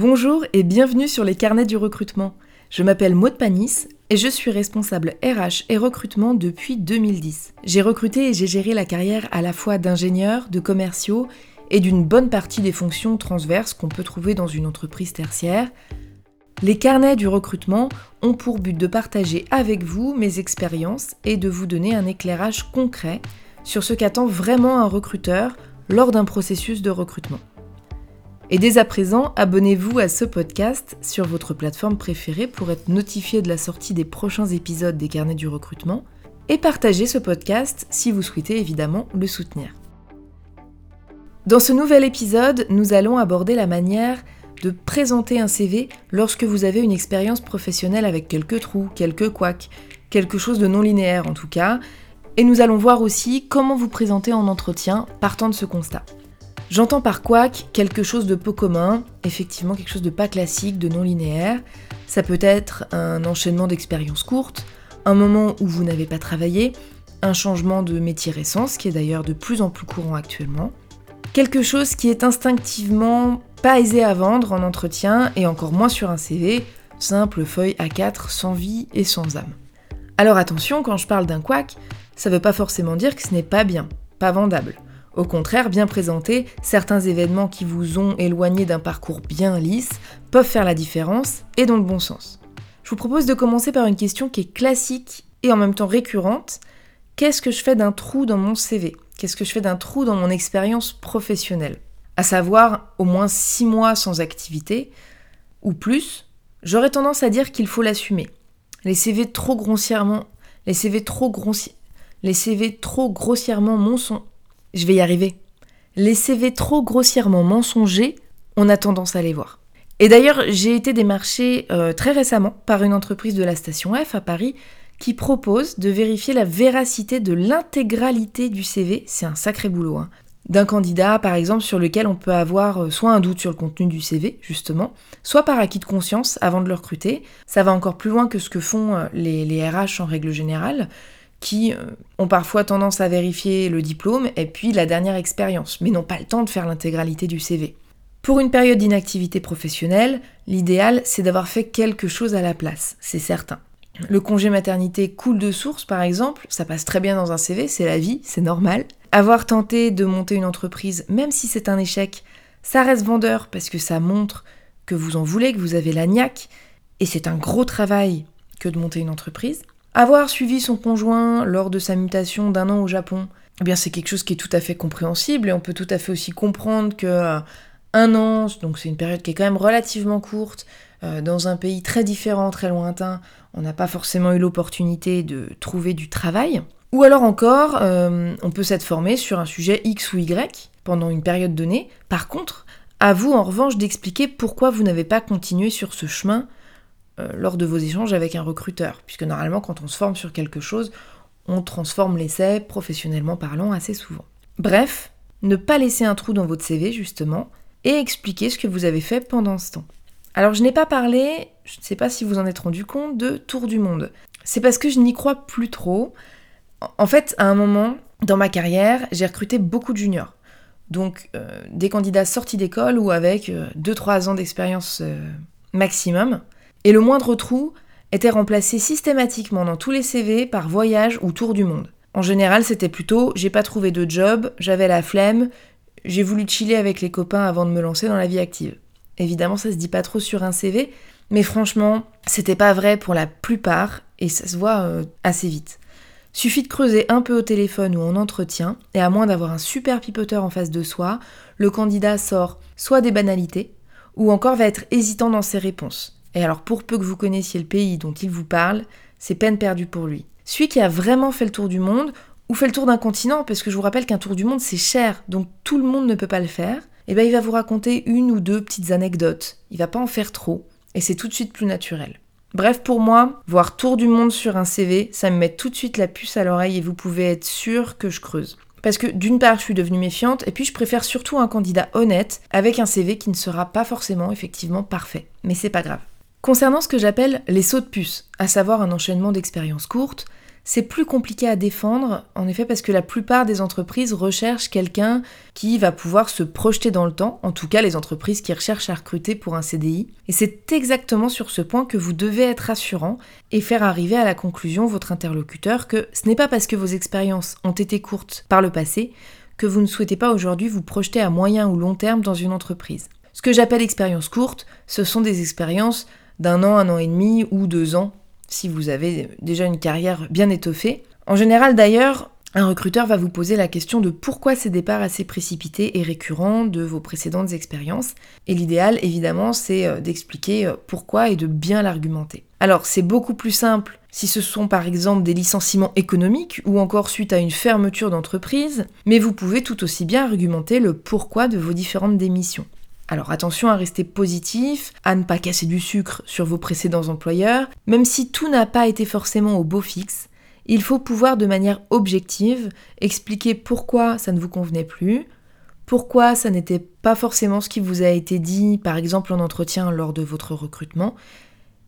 Bonjour et bienvenue sur les carnets du recrutement. Je m'appelle Maud Panis et je suis responsable RH et recrutement depuis 2010. J'ai recruté et j'ai géré la carrière à la fois d'ingénieurs, de commerciaux et d'une bonne partie des fonctions transverses qu'on peut trouver dans une entreprise tertiaire. Les carnets du recrutement ont pour but de partager avec vous mes expériences et de vous donner un éclairage concret sur ce qu'attend vraiment un recruteur lors d'un processus de recrutement. Et dès à présent, abonnez-vous à ce podcast sur votre plateforme préférée pour être notifié de la sortie des prochains épisodes des carnets du recrutement et partagez ce podcast si vous souhaitez évidemment le soutenir. Dans ce nouvel épisode, nous allons aborder la manière de présenter un CV lorsque vous avez une expérience professionnelle avec quelques trous, quelques couacs, quelque chose de non linéaire en tout cas, et nous allons voir aussi comment vous présenter en entretien partant de ce constat. J'entends par quack quelque chose de peu commun, effectivement quelque chose de pas classique, de non linéaire. Ça peut être un enchaînement d'expériences courtes, un moment où vous n'avez pas travaillé, un changement de métier récent, ce qui est d'ailleurs de plus en plus courant actuellement. Quelque chose qui est instinctivement pas aisé à vendre en entretien et encore moins sur un CV, simple feuille A4 sans vie et sans âme. Alors attention, quand je parle d'un quack, ça veut pas forcément dire que ce n'est pas bien, pas vendable. Au contraire, bien présentés, certains événements qui vous ont éloigné d'un parcours bien lisse peuvent faire la différence et dans le bon sens. Je vous propose de commencer par une question qui est classique et en même temps récurrente. Qu'est-ce que je fais d'un trou dans mon CV Qu'est-ce que je fais d'un trou dans mon expérience professionnelle? À savoir au moins 6 mois sans activité ou plus, j'aurais tendance à dire qu'il faut l'assumer. Les CV trop grossièrement, les CV trop les CV trop grossièrement je vais y arriver. Les CV trop grossièrement mensongers, on a tendance à les voir. Et d'ailleurs, j'ai été démarchée euh, très récemment par une entreprise de la station F à Paris qui propose de vérifier la véracité de l'intégralité du CV, c'est un sacré boulot, hein. d'un candidat par exemple sur lequel on peut avoir euh, soit un doute sur le contenu du CV justement, soit par acquis de conscience avant de le recruter. Ça va encore plus loin que ce que font euh, les, les RH en règle générale qui euh, ont parfois tendance à vérifier le diplôme et puis la dernière expérience, mais n'ont pas le temps de faire l'intégralité du CV. Pour une période d'inactivité professionnelle, l'idéal c'est d'avoir fait quelque chose à la place, c'est certain. Le congé maternité coule de source par exemple, ça passe très bien dans un CV, c'est la vie, c'est normal. Avoir tenté de monter une entreprise, même si c'est un échec, ça reste vendeur parce que ça montre que vous en voulez, que vous avez la niaque, et c'est un gros travail que de monter une entreprise. Avoir suivi son conjoint lors de sa mutation d'un an au Japon, eh bien c'est quelque chose qui est tout à fait compréhensible et on peut tout à fait aussi comprendre que euh, un an, donc c'est une période qui est quand même relativement courte, euh, dans un pays très différent, très lointain, on n'a pas forcément eu l'opportunité de trouver du travail. Ou alors encore, euh, on peut s'être formé sur un sujet X ou Y pendant une période donnée. Par contre, à vous en revanche d'expliquer pourquoi vous n'avez pas continué sur ce chemin lors de vos échanges avec un recruteur, puisque normalement quand on se forme sur quelque chose, on transforme l'essai, professionnellement parlant, assez souvent. Bref, ne pas laisser un trou dans votre CV justement, et expliquer ce que vous avez fait pendant ce temps. Alors je n'ai pas parlé, je ne sais pas si vous en êtes rendu compte, de tour du monde. C'est parce que je n'y crois plus trop. En fait, à un moment, dans ma carrière, j'ai recruté beaucoup de juniors. Donc euh, des candidats sortis d'école ou avec 2-3 euh, ans d'expérience maximum. Et le moindre trou était remplacé systématiquement dans tous les CV par voyage ou tour du monde. En général, c'était plutôt j'ai pas trouvé de job, j'avais la flemme, j'ai voulu chiller avec les copains avant de me lancer dans la vie active. Évidemment, ça se dit pas trop sur un CV, mais franchement, c'était pas vrai pour la plupart et ça se voit euh, assez vite. Suffit de creuser un peu au téléphone ou en entretien, et à moins d'avoir un super pipoteur en face de soi, le candidat sort soit des banalités, ou encore va être hésitant dans ses réponses. Et alors pour peu que vous connaissiez le pays dont il vous parle, c'est peine perdue pour lui. Celui qui a vraiment fait le tour du monde, ou fait le tour d'un continent, parce que je vous rappelle qu'un tour du monde c'est cher, donc tout le monde ne peut pas le faire, et eh bien il va vous raconter une ou deux petites anecdotes. Il va pas en faire trop, et c'est tout de suite plus naturel. Bref, pour moi, voir tour du monde sur un CV, ça me met tout de suite la puce à l'oreille et vous pouvez être sûr que je creuse. Parce que d'une part, je suis devenue méfiante, et puis je préfère surtout un candidat honnête, avec un CV qui ne sera pas forcément effectivement parfait. Mais c'est pas grave. Concernant ce que j'appelle les sauts de puce, à savoir un enchaînement d'expériences courtes, c'est plus compliqué à défendre, en effet, parce que la plupart des entreprises recherchent quelqu'un qui va pouvoir se projeter dans le temps, en tout cas les entreprises qui recherchent à recruter pour un CDI. Et c'est exactement sur ce point que vous devez être rassurant et faire arriver à la conclusion votre interlocuteur que ce n'est pas parce que vos expériences ont été courtes par le passé que vous ne souhaitez pas aujourd'hui vous projeter à moyen ou long terme dans une entreprise. Ce que j'appelle expérience courte, ce sont des expériences d'un an, un an et demi ou deux ans si vous avez déjà une carrière bien étoffée. En général d'ailleurs, un recruteur va vous poser la question de pourquoi ces départs assez précipités et récurrents de vos précédentes expériences. Et l'idéal, évidemment, c'est euh, d'expliquer euh, pourquoi et de bien l'argumenter. Alors, c'est beaucoup plus simple si ce sont par exemple des licenciements économiques ou encore suite à une fermeture d'entreprise, mais vous pouvez tout aussi bien argumenter le pourquoi de vos différentes démissions. Alors attention à rester positif, à ne pas casser du sucre sur vos précédents employeurs, même si tout n'a pas été forcément au beau fixe, il faut pouvoir de manière objective expliquer pourquoi ça ne vous convenait plus, pourquoi ça n'était pas forcément ce qui vous a été dit, par exemple en entretien lors de votre recrutement,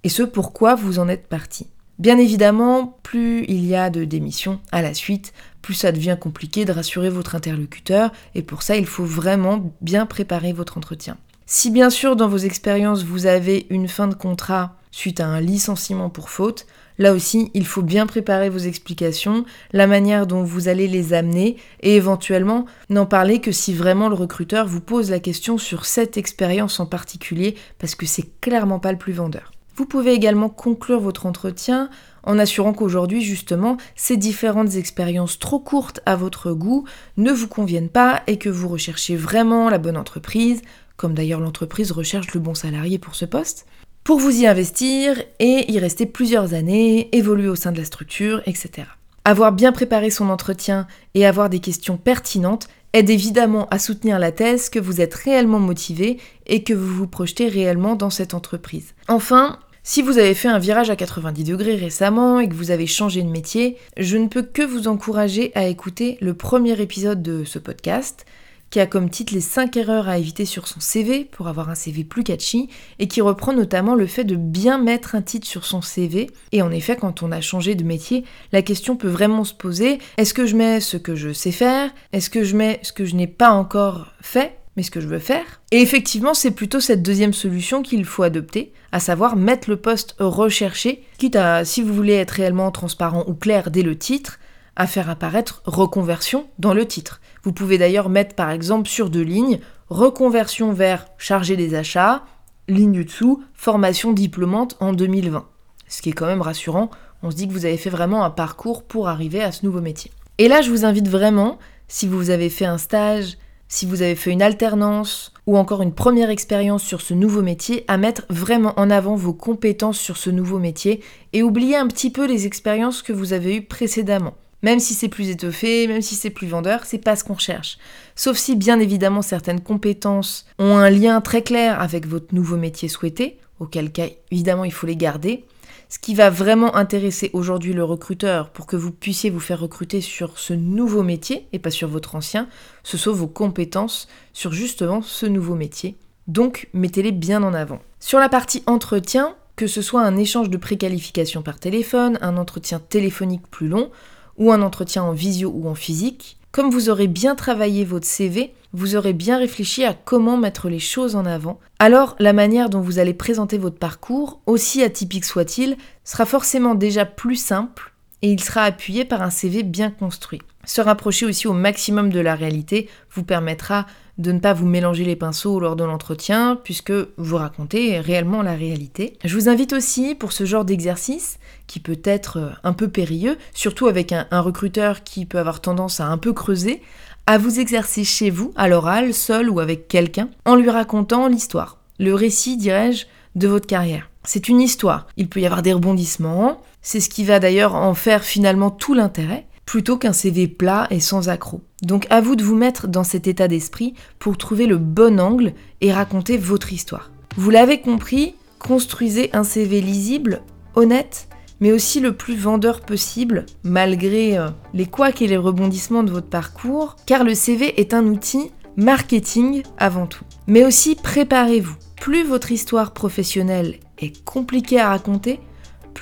et ce pourquoi vous en êtes parti. Bien évidemment, plus il y a de démissions à la suite, plus ça devient compliqué de rassurer votre interlocuteur, et pour ça, il faut vraiment bien préparer votre entretien. Si bien sûr dans vos expériences vous avez une fin de contrat suite à un licenciement pour faute, là aussi il faut bien préparer vos explications, la manière dont vous allez les amener et éventuellement n'en parler que si vraiment le recruteur vous pose la question sur cette expérience en particulier parce que c'est clairement pas le plus vendeur. Vous pouvez également conclure votre entretien en assurant qu'aujourd'hui, justement, ces différentes expériences trop courtes à votre goût ne vous conviennent pas et que vous recherchez vraiment la bonne entreprise, comme d'ailleurs l'entreprise recherche le bon salarié pour ce poste, pour vous y investir et y rester plusieurs années, évoluer au sein de la structure, etc. Avoir bien préparé son entretien et avoir des questions pertinentes aide évidemment à soutenir la thèse que vous êtes réellement motivé et que vous vous projetez réellement dans cette entreprise. Enfin, si vous avez fait un virage à 90 degrés récemment et que vous avez changé de métier, je ne peux que vous encourager à écouter le premier épisode de ce podcast qui a comme titre les 5 erreurs à éviter sur son CV pour avoir un CV plus catchy et qui reprend notamment le fait de bien mettre un titre sur son CV. Et en effet, quand on a changé de métier, la question peut vraiment se poser, est-ce que je mets ce que je sais faire? Est-ce que je mets ce que je n'ai pas encore fait? Mais ce que je veux faire. Et effectivement, c'est plutôt cette deuxième solution qu'il faut adopter, à savoir mettre le poste recherché, quitte à, si vous voulez être réellement transparent ou clair dès le titre, à faire apparaître reconversion dans le titre. Vous pouvez d'ailleurs mettre par exemple sur deux lignes reconversion vers chargé des achats, ligne du dessous, formation diplômante en 2020. Ce qui est quand même rassurant, on se dit que vous avez fait vraiment un parcours pour arriver à ce nouveau métier. Et là, je vous invite vraiment, si vous avez fait un stage, si vous avez fait une alternance ou encore une première expérience sur ce nouveau métier, à mettre vraiment en avant vos compétences sur ce nouveau métier et oublier un petit peu les expériences que vous avez eues précédemment. Même si c'est plus étoffé, même si c'est plus vendeur, c'est pas ce qu'on cherche. Sauf si bien évidemment certaines compétences ont un lien très clair avec votre nouveau métier souhaité, auquel cas évidemment il faut les garder. Ce qui va vraiment intéresser aujourd'hui le recruteur pour que vous puissiez vous faire recruter sur ce nouveau métier et pas sur votre ancien, ce sont vos compétences sur justement ce nouveau métier. Donc mettez-les bien en avant. Sur la partie entretien, que ce soit un échange de préqualification par téléphone, un entretien téléphonique plus long, ou un entretien en visio ou en physique, comme vous aurez bien travaillé votre CV, vous aurez bien réfléchi à comment mettre les choses en avant, alors la manière dont vous allez présenter votre parcours, aussi atypique soit-il, sera forcément déjà plus simple et il sera appuyé par un CV bien construit. Se rapprocher aussi au maximum de la réalité vous permettra de ne pas vous mélanger les pinceaux lors de l'entretien, puisque vous racontez réellement la réalité. Je vous invite aussi pour ce genre d'exercice, qui peut être un peu périlleux, surtout avec un, recruteur qui peut avoir tendance à un peu creuser, à vous exercer chez vous, à l'oral, seul ou avec quelqu'un, en lui racontant l'histoire, le récit, dirais-je, de votre carrière. C'est une histoire. Il peut y avoir des rebondissements, c'est ce qui va d'ailleurs en faire finalement tout l'intérêt, plutôt qu'un CV plat et sans accroc. Donc à vous de vous mettre dans cet état d'esprit pour trouver le bon angle et raconter votre histoire. Vous l'avez compris, construisez un CV lisible, honnête, mais aussi le plus vendeur possible, malgré euh, les couacs et les rebondissements de votre parcours, car le CV est un outil marketing avant tout. Mais aussi préparez-vous. Plus votre histoire professionnelle est compliquée à raconter,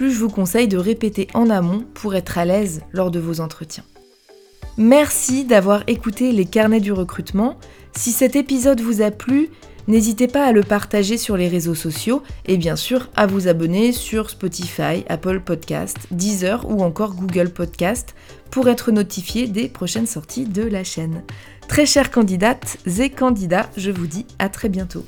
plus je vous conseille de répéter en amont pour être à l'aise lors de vos entretiens. Merci d'avoir écouté les carnets du recrutement. Si cet épisode vous a plu, n'hésitez pas à le partager sur les réseaux sociaux et bien sûr à vous abonner sur Spotify, Apple Podcast, Deezer ou encore Google Podcast pour être notifié des prochaines sorties de la chaîne. Très chères candidates et candidats, je vous dis à très bientôt.